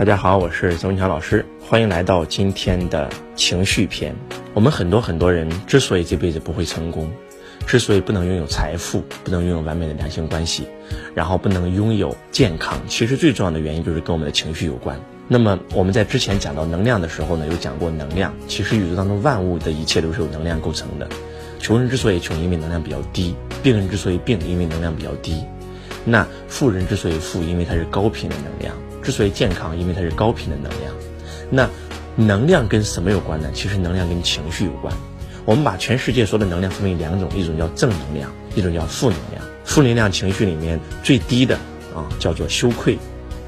大家好，我是曾文强老师，欢迎来到今天的情绪篇。我们很多很多人之所以这辈子不会成功，之所以不能拥有财富，不能拥有完美的两性关系，然后不能拥有健康，其实最重要的原因就是跟我们的情绪有关。那么我们在之前讲到能量的时候呢，有讲过能量，其实宇宙当中万物的一切都是由能量构成的。穷人之所以穷，因为能量比较低；病人之所以病，因为能量比较低。那富人之所以富，因为它是高频的能量；之所以健康，因为它是高频的能量。那能量跟什么有关呢？其实能量跟情绪有关。我们把全世界所有的能量分为两种，一种叫正能量，一种叫负能量。负能量情绪里面最低的啊叫做羞愧，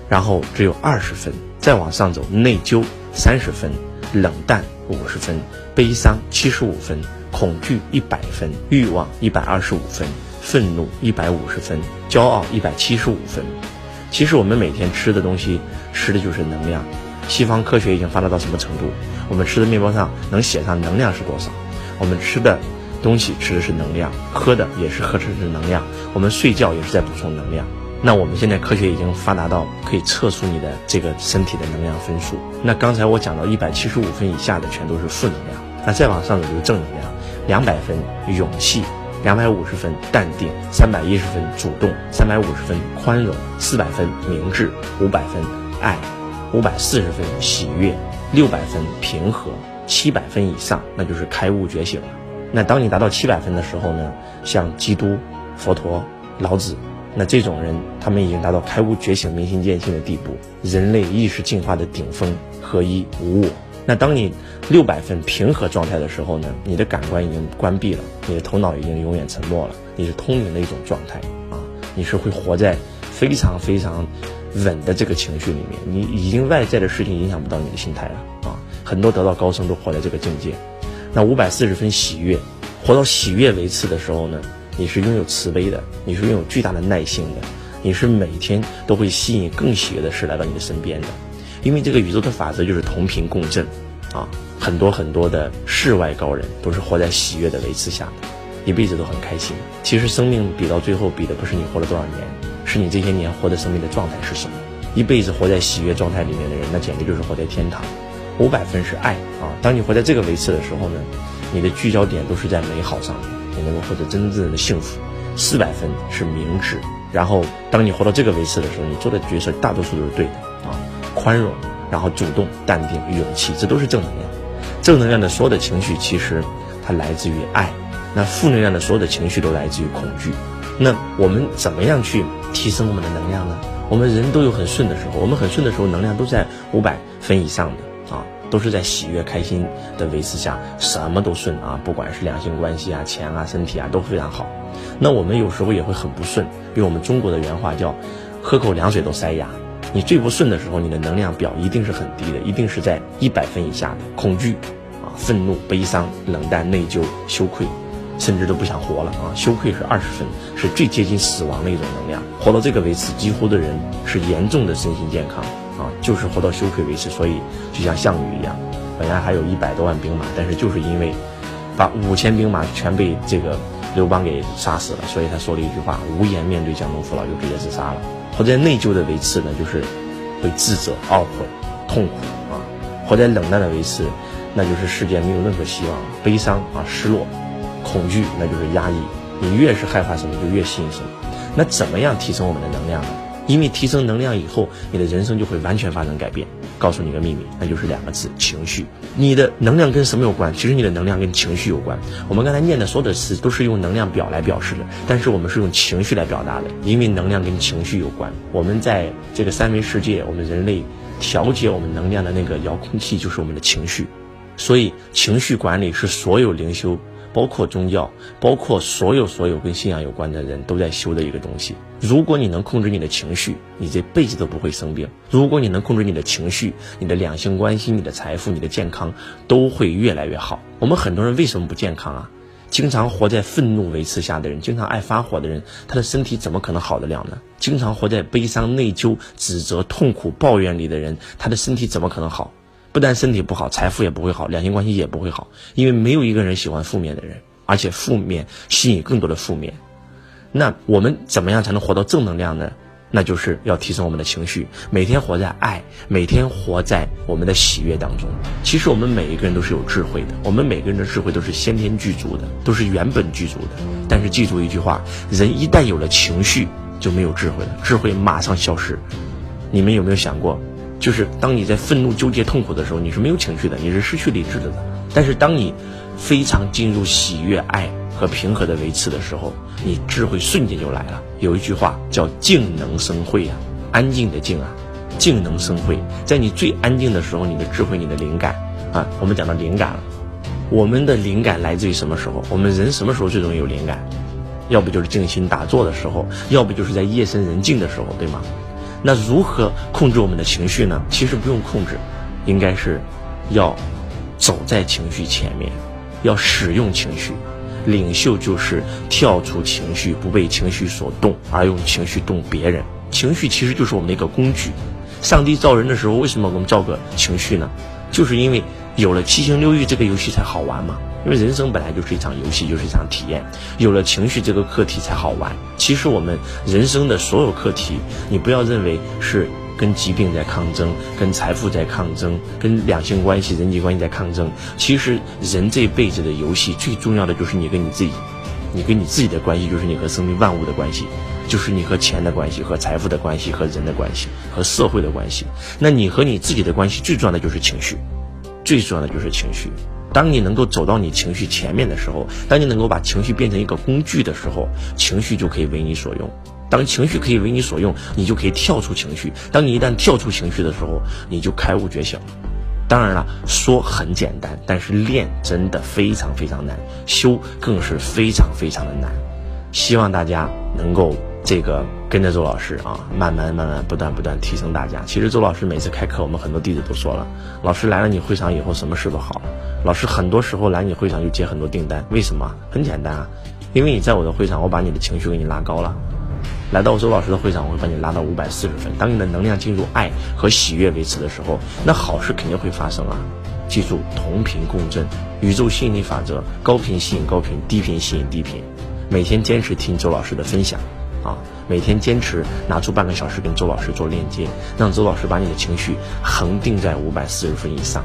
然后只有二十分，再往上走内疚三十分，冷淡五十分，悲伤七十五分，恐惧一百分，欲望一百二十五分。愤怒一百五十分，骄傲一百七十五分。其实我们每天吃的东西，吃的就是能量。西方科学已经发达到什么程度？我们吃的面包上能写上能量是多少？我们吃的东西吃的是能量，喝的也是喝的是能量。我们睡觉也是在补充能量。那我们现在科学已经发达到可以测出你的这个身体的能量分数。那刚才我讲到一百七十五分以下的全都是负能量，那再往上走就是正能量，两百分勇气。两百五十分淡定，三百一十分主动，三百五十分宽容，四百分明智，五百分爱，五百四十分喜悦，六百分平和，七百分以上那就是开悟觉醒了。那当你达到七百分的时候呢，像基督、佛陀、老子，那这种人他们已经达到开悟觉醒、明心见性的地步，人类意识进化的顶峰，合一无我。那当你六百分平和状态的时候呢，你的感官已经关闭了，你的头脑已经永远沉默了，你是通灵的一种状态啊，你是会活在非常非常稳的这个情绪里面，你已经外在的事情影响不到你的心态了啊，很多得道高僧都活在这个境界。那五百四十分喜悦，活到喜悦为次的时候呢，你是拥有慈悲的，你是拥有巨大的耐心的，你是每天都会吸引更喜悦的事来到你的身边的。因为这个宇宙的法则就是同频共振，啊，很多很多的世外高人都是活在喜悦的维持下的，一辈子都很开心。其实生命比到最后比的不是你活了多少年，是你这些年活的生命的状态是什么。一辈子活在喜悦状态里面的人，那简直就是活在天堂。五百分是爱啊，当你活在这个维次的时候呢，你的聚焦点都是在美好上面，你能够获得真正的幸福。四百分是明智，然后当你活到这个维次的时候，你做的决策大多数都是对的啊。宽容，然后主动、淡定、勇气，这都是正能量。正能量的所有的情绪，其实它来自于爱；那负能量的所有的情绪都来自于恐惧。那我们怎么样去提升我们的能量呢？我们人都有很顺的时候，我们很顺的时候，能量都在五百分以上的啊，都是在喜悦、开心的维持下，什么都顺啊，不管是两性关系啊、钱啊、身体啊都非常好。那我们有时候也会很不顺，用我们中国的原话叫“喝口凉水都塞牙”。你最不顺的时候，你的能量表一定是很低的，一定是在一百分以下的恐惧，啊，愤怒、悲伤、冷淡、内疚、羞愧，甚至都不想活了啊！羞愧是二十分，是最接近死亡的一种能量。活到这个维次，几乎的人是严重的身心健康啊，就是活到羞愧维次。所以就像项羽一样，本来还有一百多万兵马，但是就是因为把五千兵马全被这个刘邦给杀死了，所以他说了一句话：无颜面对江东父老，就直接自杀了。活在内疚的维次呢，就是会自责、懊悔、痛苦啊；活在冷淡的维次，那就是世界没有任何希望，悲伤啊、失落、恐惧，那就是压抑。你越是害怕什么，就越吸引什么。那怎么样提升我们的能量呢？因为提升能量以后，你的人生就会完全发生改变。告诉你个秘密，那就是两个字：情绪。你的能量跟什么有关？其实你的能量跟情绪有关。我们刚才念的所有的词都是用能量表来表示的，但是我们是用情绪来表达的，因为能量跟情绪有关。我们在这个三维世界，我们人类调节我们能量的那个遥控器就是我们的情绪，所以情绪管理是所有灵修。包括宗教，包括所有所有跟信仰有关的人都在修的一个东西。如果你能控制你的情绪，你这辈子都不会生病；如果你能控制你的情绪，你的两性关系、你的财富、你的健康都会越来越好。我们很多人为什么不健康啊？经常活在愤怒维持下的人，经常爱发火的人，他的身体怎么可能好得了呢？经常活在悲伤、内疚、指责、痛苦、抱怨里的人，他的身体怎么可能好？不但身体不好，财富也不会好，两性关系也不会好，因为没有一个人喜欢负面的人，而且负面吸引更多的负面。那我们怎么样才能活到正能量呢？那就是要提升我们的情绪，每天活在爱，每天活在我们的喜悦当中。其实我们每一个人都是有智慧的，我们每个人的智慧都是先天具足的，都是原本具足的。但是记住一句话：人一旦有了情绪，就没有智慧了，智慧马上消失。你们有没有想过，就是当你在愤怒、纠结、痛苦的时候，你是没有情绪的，你是失去理智的。但是当你非常进入喜悦、爱和平和的维持的时候，你智慧瞬间就来了。有一句话叫“静能生慧”啊，安静的静啊，静能生慧。在你最安静的时候，你的智慧、你的灵感啊，我们讲到灵感了。我们的灵感来自于什么时候？我们人什么时候最容易有灵感？要不就是静心打坐的时候，要不就是在夜深人静的时候，对吗？那如何控制我们的情绪呢？其实不用控制，应该是要走在情绪前面，要使用情绪。领袖就是跳出情绪，不被情绪所动，而用情绪动别人。情绪其实就是我们的一个工具。上帝造人的时候，为什么我们造个情绪呢？就是因为有了七情六欲，这个游戏才好玩嘛。因为人生本来就是一场游戏，就是一场体验。有了情绪这个课题才好玩。其实我们人生的所有课题，你不要认为是。跟疾病在抗争，跟财富在抗争，跟两性关系、人际关系在抗争。其实人这辈子的游戏最重要的就是你跟你自己，你跟你自己的关系就是你和生命万物的关系，就是你和钱的关系、和财富的关系、和人的关系、和社会的关系。那你和你自己的关系最重要的就是情绪，最重要的就是情绪。当你能够走到你情绪前面的时候，当你能够把情绪变成一个工具的时候，情绪就可以为你所用。当情绪可以为你所用，你就可以跳出情绪。当你一旦跳出情绪的时候，你就开悟觉醒。当然了，说很简单，但是练真的非常非常难，修更是非常非常的难。希望大家能够这个跟着周老师啊，慢慢慢慢不断不断提升大家。其实周老师每次开课，我们很多弟子都说了，老师来了你会场以后，什么事都好了。老师很多时候来你会场就接很多订单，为什么？很简单啊，因为你在我的会场，我把你的情绪给你拉高了。来到周老师的会场，我会把你拉到五百四十分。当你的能量进入爱和喜悦维持的时候，那好事肯定会发生啊！记住，同频共振，宇宙吸引力法则，高频吸引高频，低频吸引低频。每天坚持听周老师的分享，啊，每天坚持拿出半个小时跟周老师做链接，让周老师把你的情绪恒定在五百四十分以上，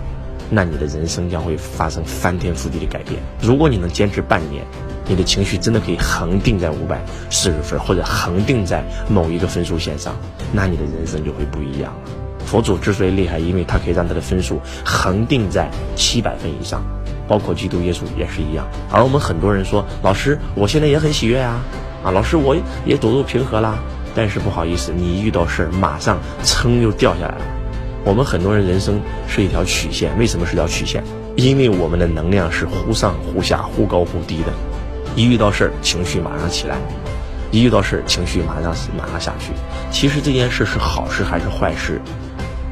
那你的人生将会发生翻天覆地的改变。如果你能坚持半年。你的情绪真的可以恒定在五百四十分，或者恒定在某一个分数线上，那你的人生就会不一样了。佛祖之所以厉害，因为他可以让他的分数恒定在七百分以上，包括基督耶稣也是一样。而我们很多人说，老师，我现在也很喜悦啊，老师我也走入平和啦，但是不好意思，你一遇到事儿，马上噌又掉下来了。我们很多人人生是一条曲线，为什么是条曲线？因为我们的能量是忽上忽下、忽高忽低的。一遇到事儿，情绪马上起来；一遇到事儿，情绪马上马上下去。其实这件事是好事还是坏事？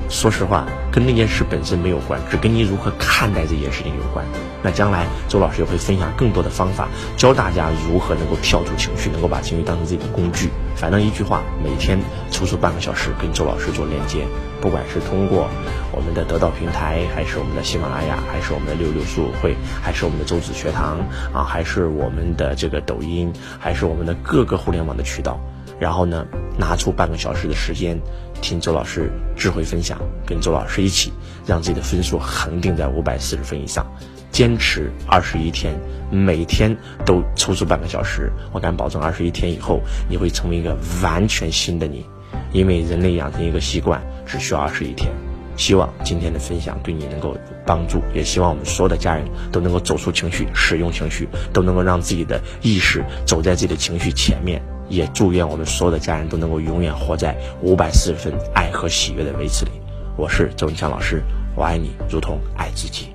说实话，跟那件事本身没有关，只跟你如何看待这件事情有关。那将来周老师也会分享更多的方法，教大家如何能够跳出情绪，能够把情绪当成自己的工具。反正一句话，每天抽出半个小时跟周老师做链接，不管是通过我们的得到平台，还是我们的喜马拉雅，还是我们的六六书友会，还是我们的周子学堂啊，还是我们的这个抖音，还是我们的各个互联网的渠道，然后呢，拿出半个小时的时间，听周老师智慧分享，跟周老师一起，让自己的分数恒定在五百四十分以上。坚持二十一天，每天都抽出半个小时，我敢保证，二十一天以后你会成为一个完全新的你。因为人类养成一个习惯只需要二十一天。希望今天的分享对你能够帮助，也希望我们所有的家人都能够走出情绪，使用情绪，都能够让自己的意识走在自己的情绪前面。也祝愿我们所有的家人都能够永远活在五百四十分爱和喜悦的维持里。我是周文强老师，我爱你，如同爱自己。